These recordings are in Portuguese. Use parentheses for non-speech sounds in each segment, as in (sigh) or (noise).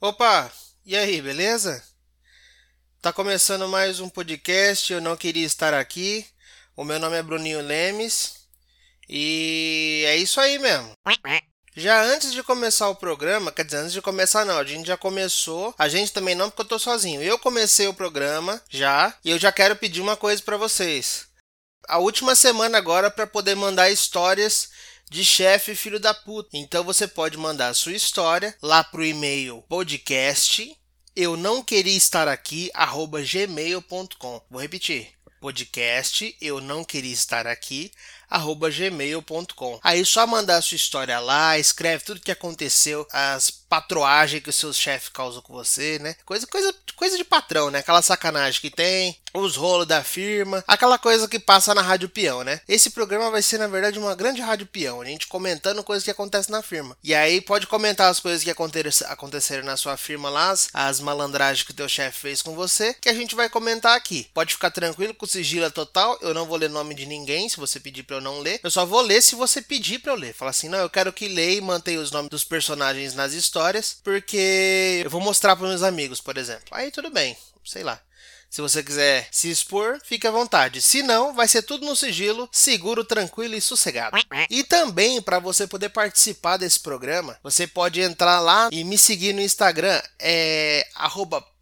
Opa, e aí, beleza? Tá começando mais um podcast. Eu não queria estar aqui. O meu nome é Bruninho Lemes e é isso aí mesmo. Já antes de começar o programa, quer dizer, antes de começar não, a gente já começou. A gente também não, porque eu tô sozinho. Eu comecei o programa já e eu já quero pedir uma coisa para vocês. A última semana agora para poder mandar histórias de chefe filho da puta. Então você pode mandar a sua história lá pro e-mail podcast eu não queria estar aqui arroba gmail.com. Vou repetir. Podcast eu não queria estar aqui arroba gmail.com. Aí só mandar a sua história lá, escreve tudo que aconteceu, as patroagens que o seu chefe causou com você, né? Coisa, coisa, coisa de patrão, né? Aquela sacanagem que tem, os rolos da firma, aquela coisa que passa na Rádio Peão, né? Esse programa vai ser, na verdade, uma grande Rádio Peão, a gente comentando coisas que acontecem na firma. E aí pode comentar as coisas que aconteceram na sua firma lá, as, malandragens que o teu chefe fez com você, que a gente vai comentar aqui. Pode ficar tranquilo com sigilo total, eu não vou ler nome de ninguém, se você pedir pra eu não ler. Eu só vou ler se você pedir pra eu ler. Fala assim, não, eu quero que leia e mantenha os nomes dos personagens nas histórias, porque eu vou mostrar para meus amigos, por exemplo. Aí tudo bem, sei lá. Se você quiser se expor, fique à vontade. Se não, vai ser tudo no sigilo, seguro, tranquilo e sossegado. E também, para você poder participar desse programa, você pode entrar lá e me seguir no Instagram, é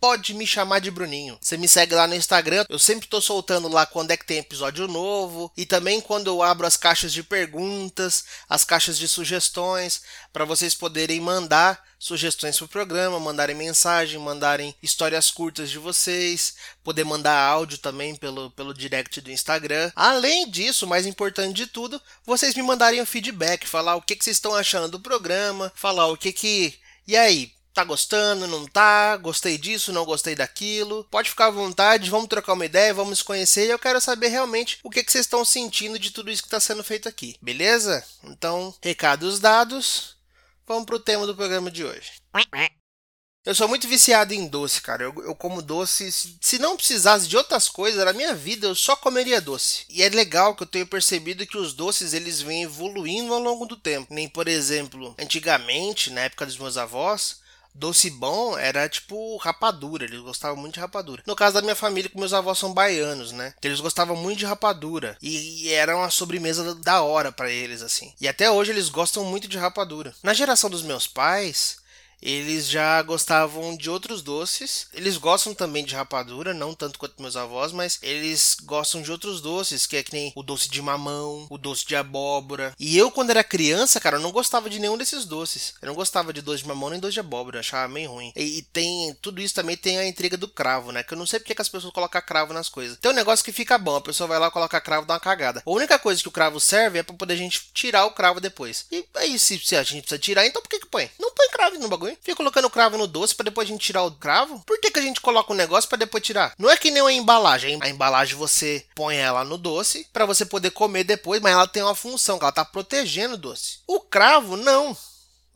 pode me chamar de Bruninho. Você me segue lá no Instagram, eu sempre tô soltando lá quando é que tem episódio novo e também quando eu abro as caixas de perguntas, as caixas de sugestões, para vocês poderem mandar sugestões pro programa, mandarem mensagem, mandarem histórias curtas de vocês, poder mandar áudio também pelo, pelo direct do Instagram. Além disso, mais importante de tudo, vocês me mandarem um feedback, falar o que, que vocês estão achando do programa, falar o que que. E aí, Tá gostando, não tá? Gostei disso, não gostei daquilo? Pode ficar à vontade, vamos trocar uma ideia, vamos conhecer e eu quero saber realmente o que, que vocês estão sentindo de tudo isso que está sendo feito aqui, beleza? Então, recados dados, vamos pro tema do programa de hoje. Eu sou muito viciado em doce, cara. Eu, eu como doce. Se, se, não precisasse de outras coisas na minha vida, eu só comeria doce. E é legal que eu tenho percebido que os doces eles vêm evoluindo ao longo do tempo. Nem, por exemplo, antigamente, na época dos meus avós, Doce bom era tipo rapadura, eles gostavam muito de rapadura. No caso da minha família, que meus avós são baianos, né? Eles gostavam muito de rapadura e era uma sobremesa da hora para eles assim. E até hoje eles gostam muito de rapadura. Na geração dos meus pais, eles já gostavam de outros doces. Eles gostam também de rapadura, não tanto quanto meus avós, mas eles gostam de outros doces, que é que nem o doce de mamão, o doce de abóbora. E eu, quando era criança, cara, eu não gostava de nenhum desses doces. Eu não gostava de doce de mamão nem doce de abóbora, eu achava meio ruim. E, e, tem tudo isso também tem a intriga do cravo, né? Que eu não sei porque que as pessoas colocam cravo nas coisas. Tem um negócio que fica bom, a pessoa vai lá colocar cravo dá uma cagada. A única coisa que o cravo serve é para poder a gente tirar o cravo depois. E aí, se, se a gente precisa tirar, então por que que põe? Não põe cravo no bagulho. Fica colocando cravo no doce para depois a gente tirar o cravo. Por que, que a gente coloca um negócio para depois tirar? Não é que nem a embalagem. A embalagem você põe ela no doce para você poder comer depois, mas ela tem uma função, que ela tá protegendo o doce. O cravo, não.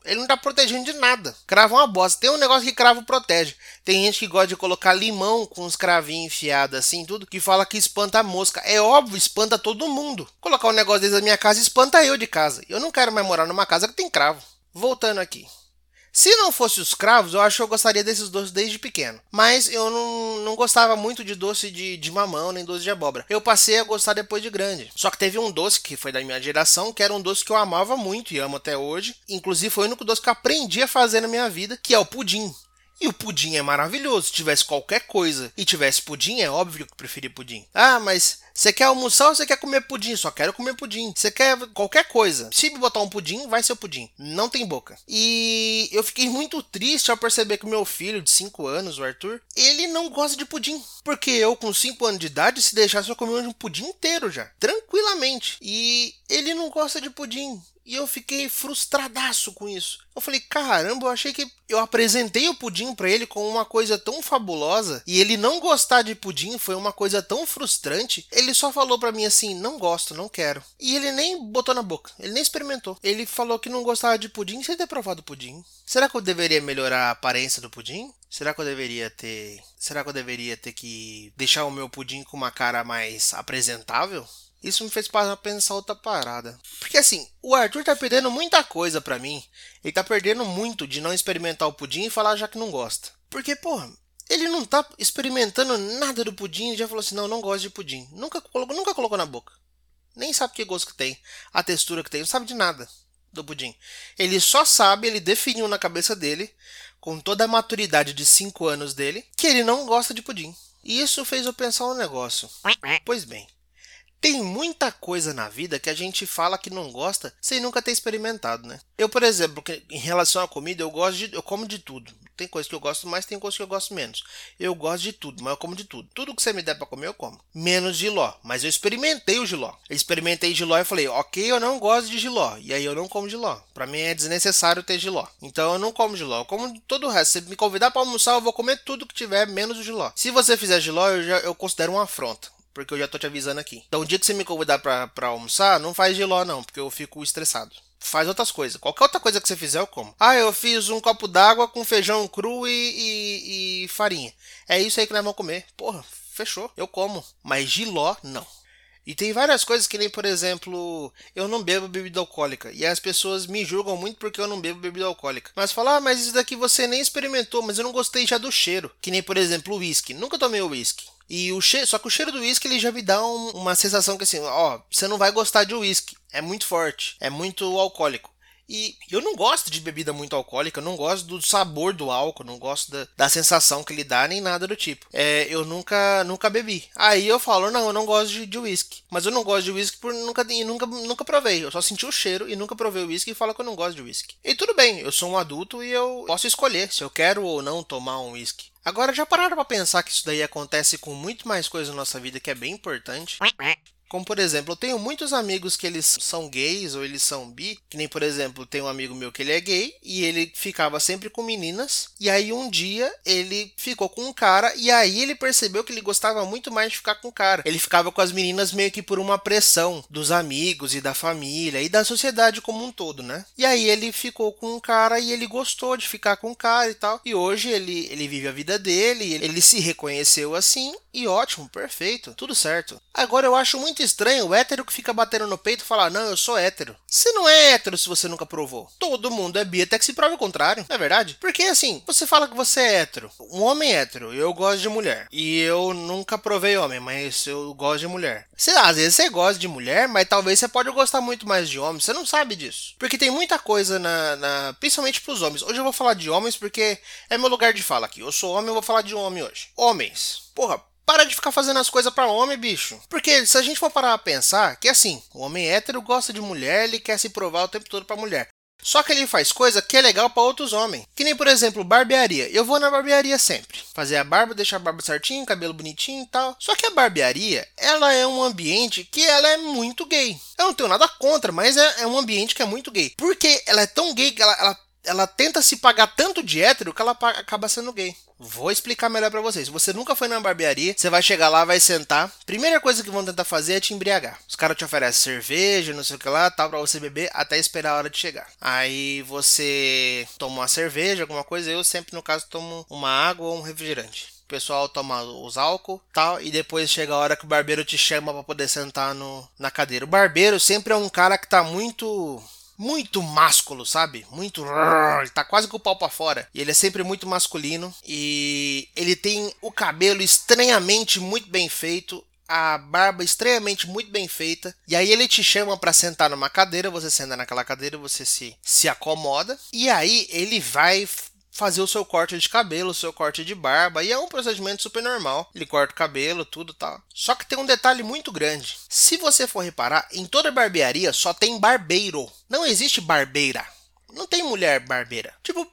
Ele não tá protegendo de nada. Cravo é uma bosta. Tem um negócio que cravo protege. Tem gente que gosta de colocar limão com os cravinhos enfiados assim, tudo, que fala que espanta a mosca. É óbvio, espanta todo mundo. Colocar um negócio desse na minha casa espanta eu de casa. Eu não quero mais morar numa casa que tem cravo. Voltando aqui. Se não fosse os cravos, eu acho que eu gostaria desses doces desde pequeno. Mas eu não, não gostava muito de doce de, de mamão nem doce de abóbora. Eu passei a gostar depois de grande. Só que teve um doce que foi da minha geração, que era um doce que eu amava muito e amo até hoje. Inclusive foi o único doce que eu aprendi a fazer na minha vida, que é o pudim. E o pudim é maravilhoso. Se tivesse qualquer coisa e tivesse pudim, é óbvio que eu preferi pudim. Ah, mas você quer almoçar ou você quer comer pudim? Só quero comer pudim. Você quer qualquer coisa. Se botar um pudim, vai ser o pudim. Não tem boca. E eu fiquei muito triste ao perceber que o meu filho de 5 anos, o Arthur, ele não gosta de pudim. Porque eu, com 5 anos de idade, se deixasse eu comer um pudim inteiro já. Tranquilamente. E ele não gosta de pudim. E eu fiquei frustradaço com isso. Eu falei, caramba, eu achei que eu apresentei o pudim para ele como uma coisa tão fabulosa e ele não gostar de pudim foi uma coisa tão frustrante. Ele só falou para mim assim: "Não gosto, não quero". E ele nem botou na boca, ele nem experimentou. Ele falou que não gostava de pudim sem ter provado pudim. Será que eu deveria melhorar a aparência do pudim? Será que eu deveria ter, será que eu deveria ter que deixar o meu pudim com uma cara mais apresentável? Isso me fez pensar outra parada. Porque assim, o Arthur tá perdendo muita coisa pra mim. Ele tá perdendo muito de não experimentar o pudim e falar já que não gosta. Porque, porra, ele não tá experimentando nada do pudim e já falou assim: não, não gosto de pudim. Nunca nunca colocou na boca. Nem sabe que gosto que tem, a textura que tem, não sabe de nada do pudim. Ele só sabe, ele definiu na cabeça dele, com toda a maturidade de 5 anos dele, que ele não gosta de pudim. E isso fez eu pensar um negócio. Pois bem, tem muita coisa na vida que a gente fala que não gosta sem nunca ter experimentado, né? Eu, por exemplo, em relação à comida, eu gosto de, eu como de tudo. Tem coisa que eu gosto mais, tem coisa que eu gosto menos. Eu gosto de tudo, mas eu como de tudo. Tudo que você me der para comer, eu como. Menos giló. Mas eu experimentei o giló. Eu experimentei giló e falei, ok, eu não gosto de giló. E aí eu não como giló. Para mim é desnecessário ter giló. Então eu não como giló. Eu como todo o resto. Se me convidar para almoçar, eu vou comer tudo que tiver, menos o giló. Se você fizer giló, eu, já, eu considero uma afronta porque eu já tô te avisando aqui. Então, o dia que você me convidar pra, pra almoçar, não faz giló não, porque eu fico estressado. Faz outras coisas. Qualquer outra coisa que você fizer, eu como. Ah, eu fiz um copo d'água com feijão cru e, e, e farinha. É isso aí que nós vamos comer. Porra, fechou. Eu como. Mas giló, não. E tem várias coisas que nem, por exemplo, eu não bebo bebida alcoólica. E as pessoas me julgam muito porque eu não bebo bebida alcoólica. Mas falar, ah, mas isso daqui você nem experimentou, mas eu não gostei já do cheiro. Que nem, por exemplo, o uísque. Nunca tomei uísque. E o cheiro, só que o cheiro do uísque ele já me dá um, uma sensação que assim, ó, você não vai gostar de uísque. É muito forte, é muito alcoólico. E eu não gosto de bebida muito alcoólica, eu não gosto do sabor do álcool, não gosto da, da sensação que ele dá, nem nada do tipo. É, eu nunca nunca bebi. Aí eu falo, não, eu não gosto de uísque. Mas eu não gosto de uísque por nunca, nunca, nunca provei. Eu só senti o cheiro e nunca provei o uísque e falo que eu não gosto de uísque. E tudo bem, eu sou um adulto e eu posso escolher se eu quero ou não tomar um uísque. Agora, já pararam para pensar que isso daí acontece com muito mais coisa na nossa vida que é bem importante? Como por exemplo, eu tenho muitos amigos que eles são gays ou eles são bi, que nem por exemplo, tem um amigo meu que ele é gay e ele ficava sempre com meninas, e aí um dia ele ficou com um cara e aí ele percebeu que ele gostava muito mais de ficar com o cara. Ele ficava com as meninas meio que por uma pressão dos amigos e da família e da sociedade como um todo, né? E aí ele ficou com um cara e ele gostou de ficar com o cara e tal. E hoje ele ele vive a vida dele, ele se reconheceu assim e ótimo, perfeito, tudo certo. Agora eu acho muito estranho o hétero que fica batendo no peito e Não, eu sou hétero. Você não é hétero se você nunca provou. Todo mundo é bi até que se prove o contrário, não é verdade? Porque assim, você fala que você é hétero. Um homem é hétero, eu gosto de mulher. E eu nunca provei homem, mas eu gosto de mulher. Você, às vezes você gosta de mulher, mas talvez você pode gostar muito mais de homem. Você não sabe disso. Porque tem muita coisa na. na principalmente pros homens. Hoje eu vou falar de homens porque é meu lugar de fala aqui. Eu sou homem, eu vou falar de homem hoje. Homens. Porra, para de ficar fazendo as coisas para homem, bicho. Porque se a gente for parar a pensar, que assim, o homem hétero gosta de mulher, ele quer se provar o tempo todo pra mulher. Só que ele faz coisa que é legal para outros homens. Que nem, por exemplo, barbearia. Eu vou na barbearia sempre. Fazer a barba, deixar a barba certinho, cabelo bonitinho e tal. Só que a barbearia, ela é um ambiente que ela é muito gay. Eu não tenho nada contra, mas é, é um ambiente que é muito gay. Porque ela é tão gay que ela, ela, ela tenta se pagar tanto de hétero que ela acaba sendo gay. Vou explicar melhor para vocês. Você nunca foi na barbearia, você vai chegar lá, vai sentar. Primeira coisa que vão tentar fazer é te embriagar. Os caras te oferecem cerveja, não sei o que lá, tal, pra você beber até esperar a hora de chegar. Aí você toma uma cerveja, alguma coisa. Eu sempre, no caso, tomo uma água ou um refrigerante. O pessoal toma os álcool tal, e depois chega a hora que o barbeiro te chama para poder sentar no, na cadeira. O barbeiro sempre é um cara que tá muito muito másculo, sabe? Muito. Ele tá quase com o pau pra fora. E ele é sempre muito masculino. E ele tem o cabelo estranhamente muito bem feito. A barba estranhamente muito bem feita. E aí ele te chama para sentar numa cadeira. Você senta naquela cadeira, você se, se acomoda. E aí ele vai fazer o seu corte de cabelo, o seu corte de barba, e é um procedimento super normal. Ele corta o cabelo, tudo tal. Só que tem um detalhe muito grande. Se você for reparar, em toda barbearia só tem barbeiro. Não existe barbeira. Não tem mulher barbeira. Tipo,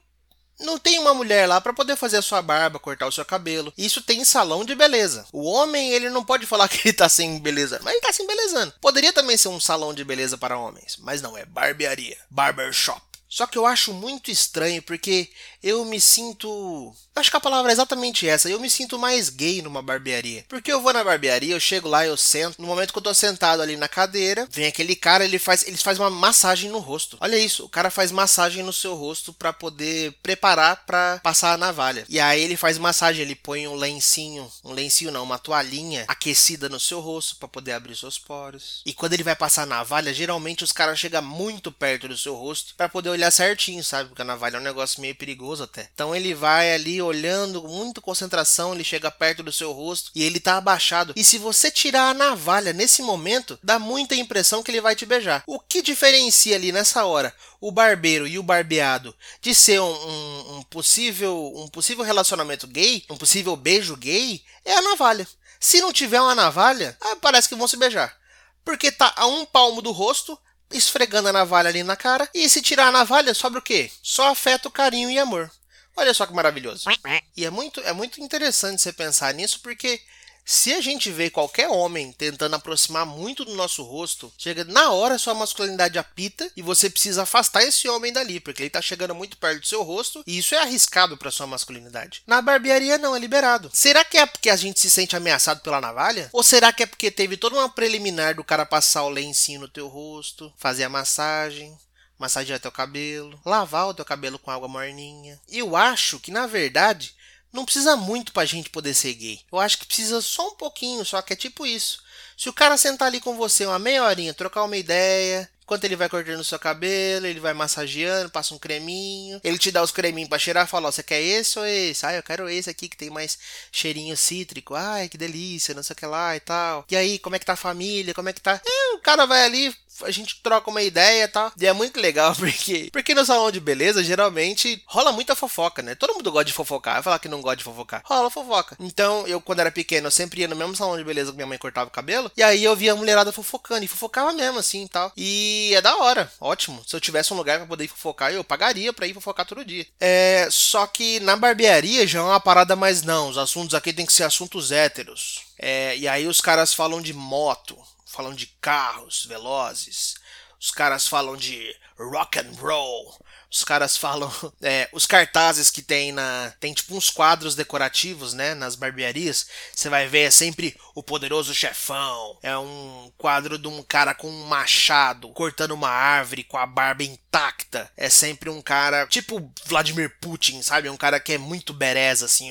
não tem uma mulher lá para poder fazer a sua barba, cortar o seu cabelo. Isso tem em salão de beleza. O homem, ele não pode falar (laughs) que ele tá sem beleza, mas ele tá sem belezando. Poderia também ser um salão de beleza para homens, mas não, é barbearia, barbershop. Só que eu acho muito estranho porque eu me sinto. Acho que a palavra é exatamente essa. Eu me sinto mais gay numa barbearia. Porque eu vou na barbearia, eu chego lá, eu sento. No momento que eu tô sentado ali na cadeira, vem aquele cara, ele faz, ele faz uma massagem no rosto. Olha isso, o cara faz massagem no seu rosto para poder preparar para passar a navalha. E aí ele faz massagem, ele põe um lencinho, um lencinho não, uma toalhinha aquecida no seu rosto para poder abrir seus poros. E quando ele vai passar a navalha, geralmente os caras chegam muito perto do seu rosto para poder olhar olhar certinho, sabe? Porque a navalha é um negócio meio perigoso até. Então ele vai ali olhando com muita concentração, ele chega perto do seu rosto e ele tá abaixado. E se você tirar a navalha nesse momento, dá muita impressão que ele vai te beijar. O que diferencia ali nessa hora o barbeiro e o barbeado de ser um, um, um possível um possível relacionamento gay, um possível beijo gay, é a navalha. Se não tiver uma navalha, ah, parece que vão se beijar. Porque tá a um palmo do rosto, esfregando a navalha ali na cara. E se tirar a navalha, sobra o quê? Só afeto, carinho e amor. Olha só que maravilhoso. E é muito, é muito interessante você pensar nisso, porque se a gente vê qualquer homem tentando aproximar muito do nosso rosto, chega na hora sua masculinidade apita e você precisa afastar esse homem dali, porque ele tá chegando muito perto do seu rosto e isso é arriscado para sua masculinidade. Na barbearia não, é liberado. Será que é porque a gente se sente ameaçado pela navalha? Ou será que é porque teve toda uma preliminar do cara passar o lencinho no teu rosto, fazer a massagem? massagear teu cabelo, lavar o teu cabelo com água morninha. Eu acho que na verdade não precisa muito pra gente poder ser gay. Eu acho que precisa só um pouquinho, só que é tipo isso. Se o cara sentar ali com você uma meia horinha, trocar uma ideia, enquanto ele vai cortando o seu cabelo, ele vai massageando, passa um creminho, ele te dá os creminhos pra cheirar, fala, ó, você quer esse ou esse? Ah, eu quero esse aqui que tem mais cheirinho cítrico. Ai, que delícia, não sei o que lá e tal. E aí, como é que tá a família? Como é que tá? E o cara vai ali, a gente troca uma ideia e tal. E é muito legal (laughs) porque, porque no salão de beleza, geralmente rola muita fofoca, né? Todo mundo gosta de fofocar. Vai falar que não gosta de fofocar. Rola fofoca. Então, eu, quando era pequeno, eu sempre ia no mesmo salão de beleza que minha mãe cortava o cabelo. E aí eu via a mulherada fofocando. E fofocava mesmo, assim e tal. E é da hora. Ótimo. Se eu tivesse um lugar pra poder fofocar, eu pagaria pra ir fofocar todo dia. É. Só que na barbearia já é uma parada mais não. Os assuntos aqui tem que ser assuntos héteros. É, e aí os caras falam de moto, falam de carros velozes, os caras falam de rock and roll, os caras falam (laughs) é, os cartazes que tem na tem tipo uns quadros decorativos né nas barbearias você vai ver é sempre o poderoso chefão é um quadro de um cara com um machado cortando uma árvore com a barba intacta é sempre um cara tipo Vladimir Putin sabe um cara que é muito bereza assim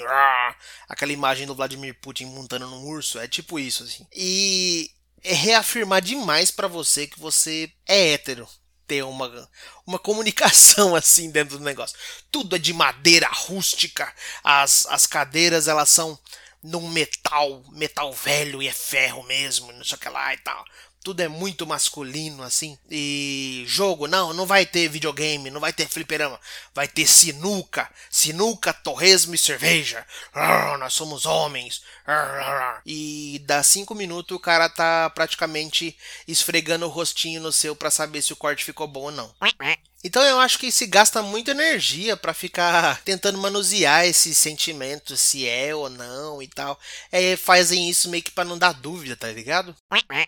aquela imagem do Vladimir Putin montando num urso é tipo isso assim. E é reafirmar demais para você que você é hétero. Ter uma, uma comunicação (laughs) assim dentro do negócio. Tudo é de madeira rústica. As, as cadeiras elas são num metal, metal velho e é ferro mesmo, não sei o que lá e tal tudo é muito masculino assim. E jogo, não, não vai ter videogame, não vai ter fliperama, vai ter sinuca, sinuca, torresmo e cerveja. Ah, nós somos homens. E dá cinco minutos o cara tá praticamente esfregando o rostinho no seu para saber se o corte ficou bom ou não. Então eu acho que se gasta muita energia para ficar tentando manusear esses sentimentos, se é ou não e tal. É, fazem isso meio que para não dar dúvida, tá ligado?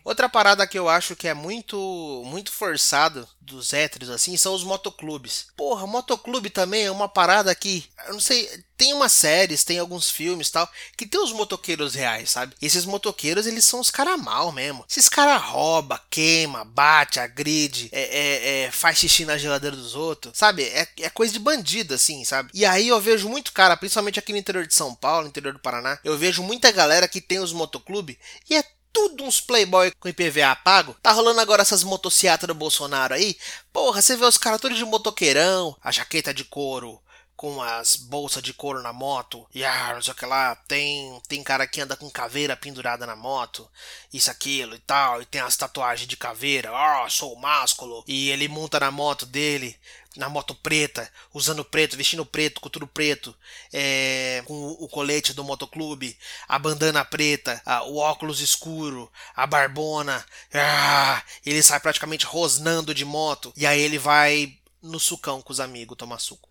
Outra parada que eu acho que é muito muito forçado dos héteros assim são os motoclubes. Porra, motoclube também é uma parada que, eu não sei, tem umas séries, tem alguns filmes tal, que tem os motoqueiros reais, sabe? E esses motoqueiros, eles são os caras mal mesmo. Esses caras rouba, queima, bate, agride, é, é, é, faz xixi na geladeira dos outros, sabe? É, é coisa de bandido, assim, sabe? E aí eu vejo muito cara, principalmente aqui no interior de São Paulo, no interior do Paraná, eu vejo muita galera que tem os motoclube e é tudo uns playboy com IPVA pago. Tá rolando agora essas motocicletas do Bolsonaro aí. Porra, você vê os caras todos de motoqueirão, a jaqueta de couro, com as bolsas de couro na moto, e ah, não sei o que lá, tem, tem cara que anda com caveira pendurada na moto, isso, aquilo e tal, e tem as tatuagens de caveira, ah, sou másculo, e ele monta na moto dele, na moto preta, usando preto, vestindo preto, com tudo preto, é, com o colete do motoclube, a bandana preta, a, o óculos escuro, a barbona, ah, ele sai praticamente rosnando de moto, e aí ele vai no sucão com os amigos tomar suco.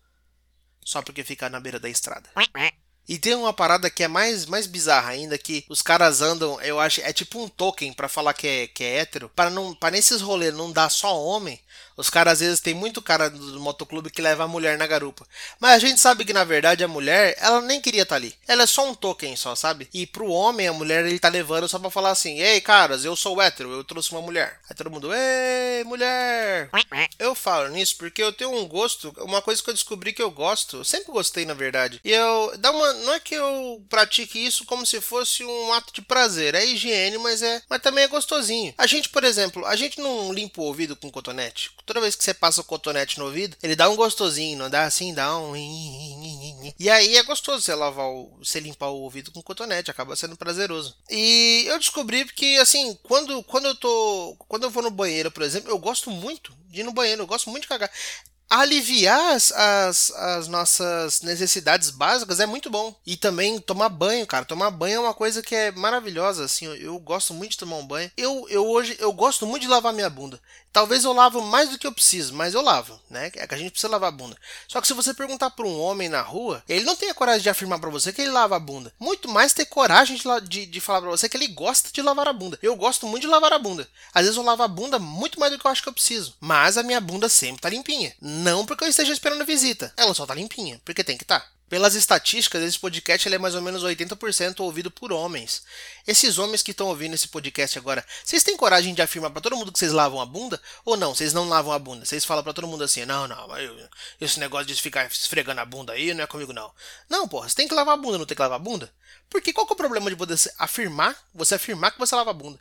Só porque fica na beira da estrada. E tem uma parada que é mais, mais bizarra ainda, que os caras andam, eu acho, é tipo um token para falar que é, que é hétero, para não para nesses rolês não dar só homem, Os caras às vezes tem muito cara do motoclube que leva a mulher na garupa. Mas a gente sabe que na verdade a mulher, ela nem queria estar tá ali. Ela é só um token só, sabe? E pro homem, a mulher ele tá levando só pra falar assim: Ei, caras, eu sou hétero, eu trouxe uma mulher. Aí todo mundo, ei, mulher. Eu falo nisso porque eu tenho um gosto, uma coisa que eu descobri que eu gosto, eu sempre gostei na verdade. E eu, dá uma, não é que eu pratique isso como se fosse um ato de prazer, é higiene, mas é, mas também é gostosinho. A gente, por exemplo, a gente não limpa o ouvido com cotonete. Toda vez que você passa o cotonete no ouvido, ele dá um gostosinho, não dá assim, dá um. E aí é gostoso você lavar o. você limpar o ouvido com cotonete, acaba sendo prazeroso. E eu descobri que, assim, quando, quando eu tô. Quando eu vou no banheiro, por exemplo, eu gosto muito de ir no banheiro, eu gosto muito de cagar aliviar as, as, as, nossas necessidades básicas é muito bom. E também tomar banho, cara. Tomar banho é uma coisa que é maravilhosa, assim. Eu, eu, gosto muito de tomar um banho. Eu, eu hoje eu gosto muito de lavar minha bunda. Talvez eu lavo mais do que eu preciso, mas eu lavo, né? É que a gente precisa lavar a bunda. Só que se você perguntar para um homem na rua, ele não tem a coragem de afirmar para você que ele lava a bunda. Muito mais ter coragem de, de, de falar para você que ele gosta de lavar a bunda. Eu gosto muito de lavar a bunda. Às vezes eu lavo a bunda muito mais do que eu acho que eu preciso. Mas a minha bunda sempre tá limpinha. Não porque eu esteja esperando visita. Ela só tá limpinha, porque tem que estar. Tá. Pelas estatísticas, esse podcast é mais ou menos 80% ouvido por homens. Esses homens que estão ouvindo esse podcast agora, vocês têm coragem de afirmar para todo mundo que vocês lavam a bunda? Ou não, vocês não lavam a bunda? Vocês falam para todo mundo assim, não, não, eu, esse negócio de ficar esfregando a bunda aí não é comigo não. Não, porra, você tem que lavar a bunda, não tem que lavar a bunda? Porque qual que é o problema de você afirmar, você afirmar que você lava a bunda?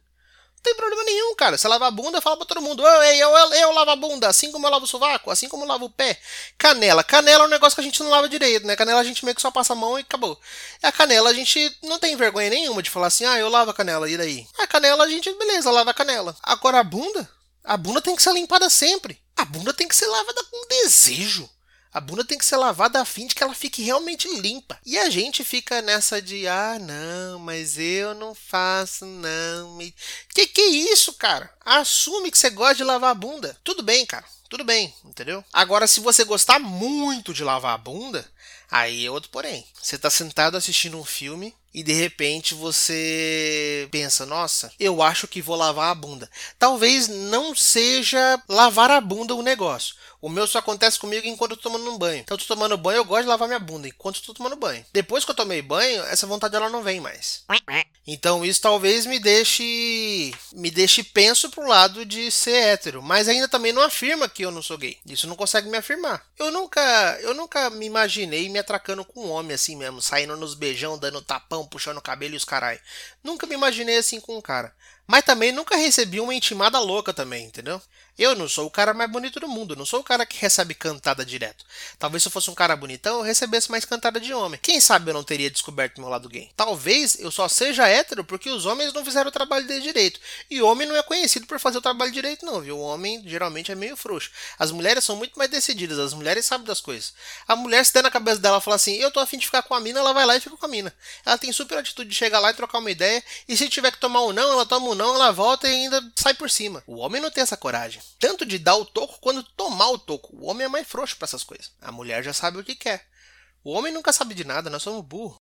Tem problema nenhum, cara. Você lava a bunda, fala pra todo mundo. Eu, eu, eu, eu lavo a bunda, assim como eu lavo o sovaco, assim como eu lavo o pé. Canela. Canela é um negócio que a gente não lava direito, né? Canela a gente meio que só passa a mão e acabou. A canela a gente não tem vergonha nenhuma de falar assim, ah, eu lavo a canela, e daí? A canela a gente, beleza, lava a canela. Agora a bunda? A bunda tem que ser limpada sempre. A bunda tem que ser lavada com desejo. A bunda tem que ser lavada a fim de que ela fique realmente limpa. E a gente fica nessa de, ah, não, mas eu não faço, não. Me... Que que é isso, cara? Assume que você gosta de lavar a bunda. Tudo bem, cara. Tudo bem, entendeu? Agora, se você gostar muito de lavar a bunda, aí é outro porém. Você tá sentado assistindo um filme e de repente você pensa, nossa, eu acho que vou lavar a bunda. Talvez não seja lavar a bunda o negócio. O meu só acontece comigo enquanto eu tô tomando um banho. Então eu tô tomando banho, eu gosto de lavar minha bunda enquanto eu tô tomando banho. Depois que eu tomei banho, essa vontade ela não vem mais. Então isso talvez me deixe me deixe penso pro lado de ser hétero, mas ainda também não afirma que eu não sou gay. Isso não consegue me afirmar. Eu nunca, eu nunca me imaginei me atracando com um homem assim mesmo, saindo nos beijão, dando tapão, puxando o cabelo e os carai. Nunca me imaginei assim com um cara. Mas também nunca recebi uma intimada louca também, entendeu? Eu não sou o cara mais bonito do mundo, não sou o cara que recebe cantada direto. Talvez se eu fosse um cara bonitão, eu recebesse mais cantada de homem. Quem sabe eu não teria descoberto meu lado gay? Talvez eu só seja hétero porque os homens não fizeram o trabalho dele direito. E homem não é conhecido por fazer o trabalho direito, não, viu? O homem geralmente é meio frouxo. As mulheres são muito mais decididas, as mulheres sabem das coisas. A mulher, se der na cabeça dela falar assim, eu tô afim de ficar com a mina, ela vai lá e fica com a mina. Ela tem super atitude de chegar lá e trocar uma ideia, e se tiver que tomar um não, ela toma um não, ela volta e ainda sai por cima. O homem não tem essa coragem tanto de dar o toco quanto tomar o toco. O homem é mais frouxo para essas coisas. A mulher já sabe o que quer. O homem nunca sabe de nada, nós somos burros.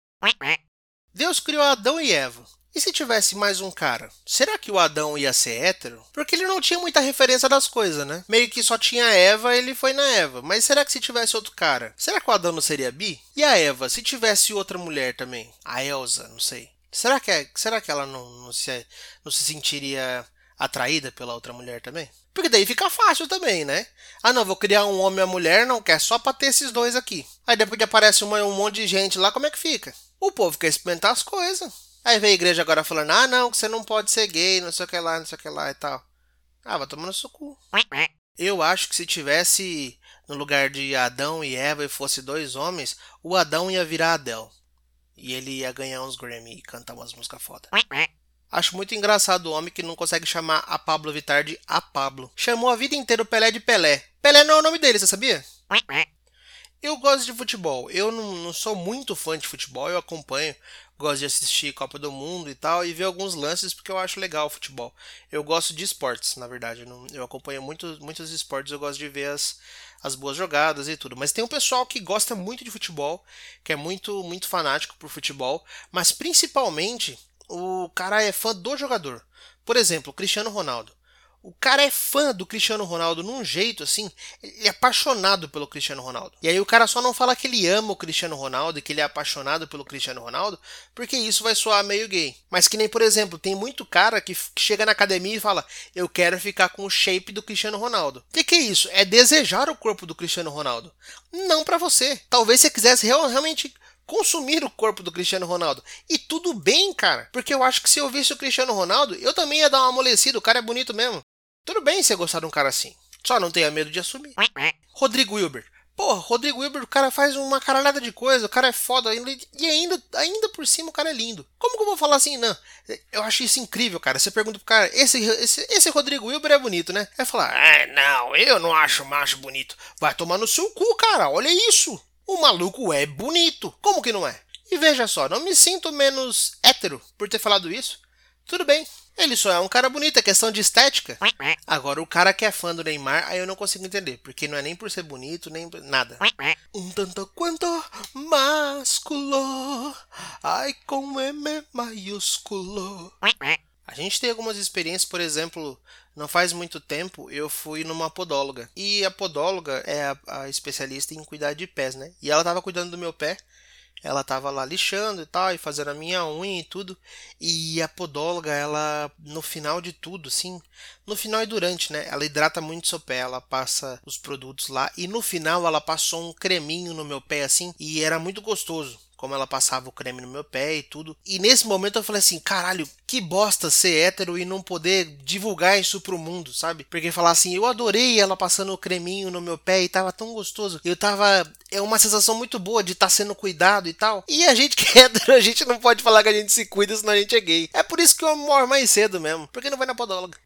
Deus criou Adão e Eva. E se tivesse mais um cara? Será que o Adão ia ser hétero? Porque ele não tinha muita referência das coisas, né? Meio que só tinha Eva, ele foi na Eva. Mas será que se tivesse outro cara? Será que o Adão não seria bi? E a Eva, se tivesse outra mulher também? A Elsa, não sei. Será que, é, será que ela não, não, se, não se sentiria atraída pela outra mulher também? Porque daí fica fácil também, né? Ah, não, vou criar um homem e uma mulher, não quer só pra ter esses dois aqui. Aí depois que aparece uma, um monte de gente lá, como é que fica? O povo quer experimentar as coisas. Aí vem a igreja agora falando, ah, não, que você não pode ser gay, não sei o que lá, não sei o que lá e tal. Ah, vai tomando seu. Eu acho que se tivesse no lugar de Adão e Eva e fosse dois homens, o Adão ia virar Adel. E ele ia ganhar uns Grammy e cantar umas músicas foda. Acho muito engraçado o homem que não consegue chamar a Pablo Vittar de a Pablo. Chamou a vida inteira o Pelé de Pelé. Pelé não é o nome dele, você sabia? Eu gosto de futebol. Eu não, não, sou muito fã de futebol, eu acompanho. Gosto de assistir Copa do Mundo e tal, e ver alguns lances porque eu acho legal o futebol. Eu gosto de esportes, na verdade. Eu, acompanho muito, muitos esportes, eu gosto de ver as, as boas jogadas e tudo. Mas tem um pessoal que gosta muito de futebol, que é muito, muito fanático por futebol, mas principalmente o cara é fã do jogador. Por exemplo, Cristiano Ronaldo. O cara é fã do Cristiano Ronaldo num jeito assim, ele é apaixonado pelo Cristiano Ronaldo. E aí o cara só não fala que ele ama o Cristiano Ronaldo e que ele é apaixonado pelo Cristiano Ronaldo, porque isso vai soar meio gay. Mas que nem, por exemplo, tem muito cara que chega na academia e fala: "Eu quero ficar com o shape do Cristiano Ronaldo". O que, que é isso? É desejar o corpo do Cristiano Ronaldo. Não para você. Talvez você quisesse realmente consumir o corpo do Cristiano Ronaldo. E tudo bem, cara. Porque eu acho que se eu visse o Cristiano Ronaldo, eu também ia dar uma amolecida. O cara é bonito mesmo. Tudo bem você gostar de um cara assim. Só não tenha medo de assumir. Rodrigo Wilber. Porra, Rodrigo Wilber, o cara faz uma caralhada de coisa, o cara é foda e ainda, ainda por cima o cara é lindo. Como que eu vou falar assim, não? Eu acho isso incrível, cara. Você pergunta pro cara, esse, esse, esse Rodrigo Wilber é bonito, né? Vai falar, ah, não, eu não acho macho bonito. Vai tomar no seu cu, cara, olha isso. O maluco é bonito. Como que não é? E veja só, não me sinto menos hétero por ter falado isso. Tudo bem, ele só é um cara bonito, é questão de estética. Agora, o cara que é fã do Neymar, aí eu não consigo entender, porque não é nem por ser bonito, nem nada. Um tanto quanto másculo, ai com M maiúsculo. A gente tem algumas experiências, por exemplo, não faz muito tempo eu fui numa podóloga. E a podóloga é a, a especialista em cuidar de pés, né? E ela estava cuidando do meu pé. Ela estava lá lixando e tal, e fazendo a minha unha e tudo. E a podóloga, ela, no final de tudo, sim, no final e durante, né? Ela hidrata muito seu pé, ela passa os produtos lá. E no final ela passou um creminho no meu pé, assim, e era muito gostoso como ela passava o creme no meu pé e tudo. E nesse momento eu falei assim, caralho, que bosta ser hétero e não poder divulgar isso pro mundo, sabe? Porque falar assim, eu adorei ela passando o creminho no meu pé e tava tão gostoso. Eu tava. É uma sensação muito boa de estar tá sendo cuidado e tal. E a gente que é hétero, a gente não pode falar que a gente se cuida, senão a gente é gay. É por isso que eu morro mais cedo mesmo. Porque não vai na podóloga.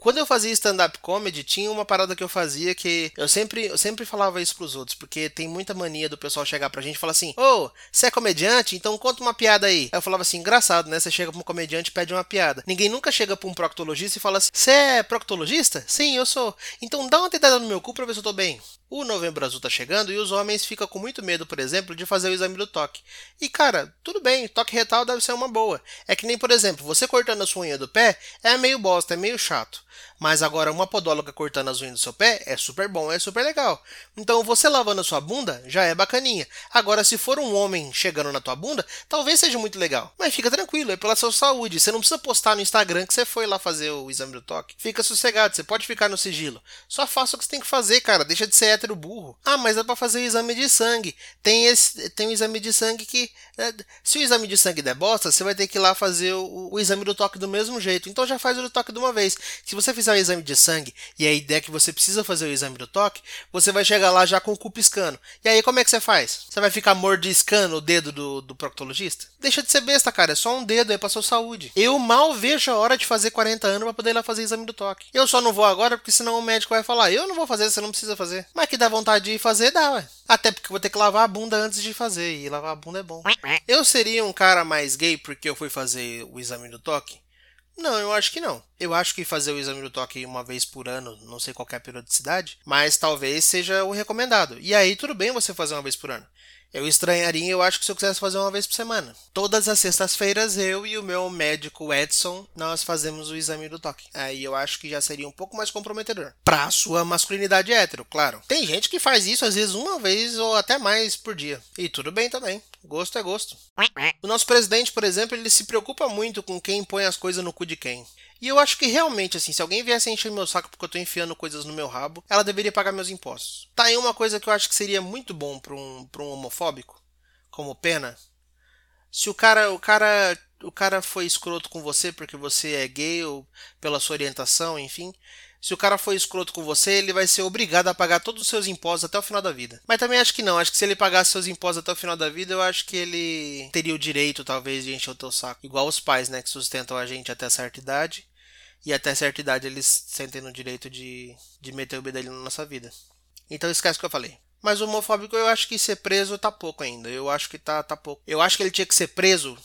Quando eu fazia stand-up comedy, tinha uma parada que eu fazia que eu sempre, eu sempre falava isso pros outros, porque tem muita mania do pessoal chegar pra gente e falar assim: Ô, oh, você é comediante? Então conta uma piada aí. Aí eu falava assim: engraçado, né? Você chega pra um comediante e pede uma piada. Ninguém nunca chega pra um proctologista e fala assim: Você é proctologista? Sim, eu sou. Então dá uma tentada no meu cu pra ver se eu tô bem. O novembro azul tá chegando e os homens ficam com muito medo, por exemplo, de fazer o exame do toque. E cara, tudo bem, toque retal deve ser uma boa. É que nem, por exemplo, você cortando a sua unha do pé é meio bosta, é meio chato. Mas agora uma podóloga cortando as unhas do seu pé é super bom, é super legal. Então você lavando a sua bunda já é bacaninha. Agora se for um homem chegando na tua bunda, talvez seja muito legal. Mas fica tranquilo, é pela sua saúde. Você não precisa postar no Instagram que você foi lá fazer o exame do toque. Fica sossegado, você pode ficar no sigilo. Só faça o que você tem que fazer, cara. Deixa de ser hétero burro. Ah, mas é para fazer o exame de sangue. Tem esse tem um exame de sangue que é, se o exame de sangue der bosta, você vai ter que ir lá fazer o, o exame do toque do mesmo jeito. Então já faz o do toque de uma vez. Se você fizer fizer o exame de sangue e a ideia é que você precisa fazer o exame do toque, você vai chegar lá já com o cu piscando. E aí como é que você faz? Você vai ficar mordiscando o dedo do, do proctologista? Deixa de ser besta, cara. É só um dedo, é pra sua saúde. Eu mal vejo a hora de fazer 40 anos para poder ir lá fazer o exame do toque. Eu só não vou agora porque senão o médico vai falar: eu não vou fazer, você não precisa fazer. Mas que dá vontade de fazer, dá, ué. Até porque eu vou ter que lavar a bunda antes de fazer. E lavar a bunda é bom. Eu seria um cara mais gay porque eu fui fazer o exame do toque? Não, eu acho que não. Eu acho que fazer o exame do toque uma vez por ano, não sei qual é a periodicidade, mas talvez seja o recomendado. E aí tudo bem você fazer uma vez por ano. Eu estranharia, eu acho que se eu quisesse fazer uma vez por semana. Todas as sextas-feiras, eu e o meu médico Edson, nós fazemos o exame do toque. Aí eu acho que já seria um pouco mais comprometedor. Pra sua masculinidade hétero, claro. Tem gente que faz isso às vezes uma vez ou até mais por dia. E tudo bem também. Gosto é gosto. O nosso presidente, por exemplo, ele se preocupa muito com quem põe as coisas no cu de quem. E eu acho que realmente, assim, se alguém viesse encher meu saco porque eu tô enfiando coisas no meu rabo, ela deveria pagar meus impostos. Tá aí uma coisa que eu acho que seria muito bom pra um, pra um homofóbico, como pena. Se o cara, o cara, o cara foi escroto com você porque você é gay ou pela sua orientação, enfim, se o cara for escroto com você, ele vai ser obrigado a pagar todos os seus impostos até o final da vida. Mas também acho que não. Acho que se ele pagasse seus impostos até o final da vida, eu acho que ele teria o direito, talvez, de encher o teu saco. Igual os pais, né? Que sustentam a gente até certa idade. E até certa idade eles sentem no direito de, de meter o bedelho na nossa vida. Então esquece o que eu falei. Mas o homofóbico eu acho que ser preso tá pouco ainda. Eu acho que tá, tá pouco. Eu acho que ele tinha que ser preso.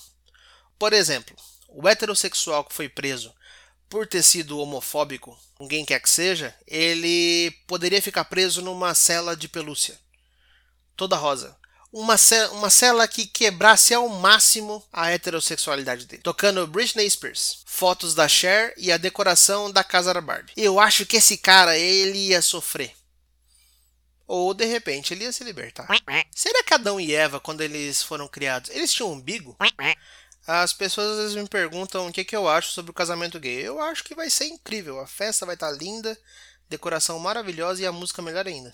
Por exemplo, o heterossexual que foi preso por ter sido homofóbico, quem quer que seja, ele poderia ficar preso numa cela de pelúcia, toda rosa. uma, uma cela que quebrasse ao máximo a heterossexualidade dele. Tocando Britney Spears, fotos da Cher e a decoração da casa da Barbie. Eu acho que esse cara, ele ia sofrer. Ou de repente ele ia se libertar. Será que Adão e Eva, quando eles foram criados, eles tinham um umbigo? As pessoas às vezes me perguntam o que, que eu acho sobre o casamento gay. Eu acho que vai ser incrível. A festa vai estar linda, decoração maravilhosa e a música melhor ainda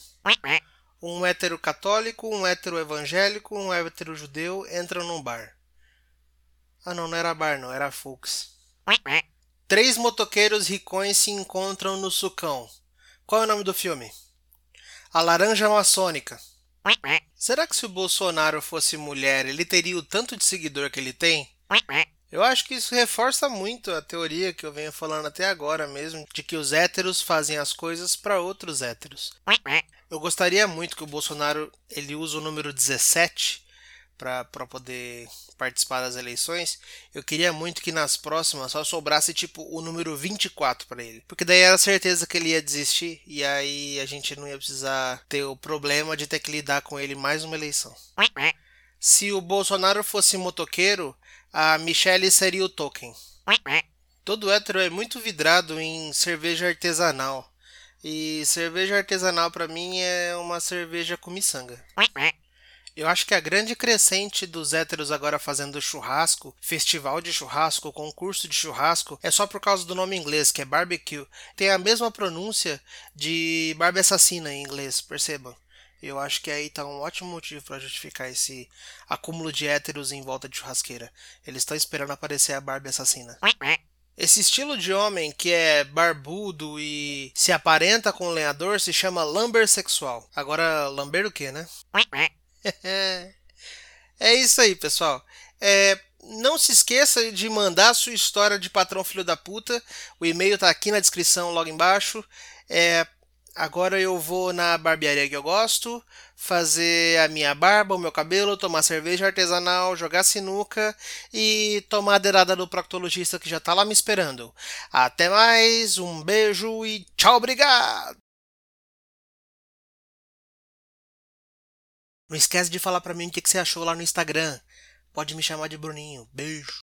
um hétero católico, um hétero evangélico, um hétero judeu entram num bar. Ah não, não era bar não, era Fux. Três motoqueiros ricões se encontram no sucão. Qual é o nome do filme? A Laranja Maçônica. Será que se o Bolsonaro fosse mulher, ele teria o tanto de seguidor que ele tem? Eu acho que isso reforça muito a teoria que eu venho falando até agora mesmo, de que os héteros fazem as coisas para outros héteros. Eu gostaria muito que o Bolsonaro ele use o número 17 para poder participar das eleições. Eu queria muito que nas próximas só sobrasse tipo o número 24 para ele, porque daí era certeza que ele ia desistir e aí a gente não ia precisar ter o problema de ter que lidar com ele mais uma eleição. Se o Bolsonaro fosse motoqueiro, a Michelle seria o Tolkien. Todo hétero é muito vidrado em cerveja artesanal. E cerveja artesanal para mim é uma cerveja com miçanga. Eu acho que a grande crescente dos héteros agora fazendo churrasco, festival de churrasco, concurso de churrasco, é só por causa do nome inglês, que é barbecue. Tem a mesma pronúncia de Barbie Assassina em inglês, percebam. Eu acho que aí tá um ótimo motivo para justificar esse acúmulo de héteros em volta de churrasqueira. Eles estão esperando aparecer a Barbie Assassina. Esse estilo de homem que é barbudo e se aparenta com o lenhador se chama lamber sexual. Agora, lamber o que, né? (laughs) é isso aí, pessoal. É, não se esqueça de mandar sua história de patrão filho da puta. O e-mail tá aqui na descrição logo embaixo. É, Agora eu vou na barbearia que eu gosto, fazer a minha barba, o meu cabelo, tomar cerveja artesanal, jogar sinuca e tomar a deirada do proctologista que já tá lá me esperando. Até mais, um beijo e tchau, obrigado! Não esquece de falar pra mim o que você achou lá no Instagram. Pode me chamar de Bruninho. Beijo.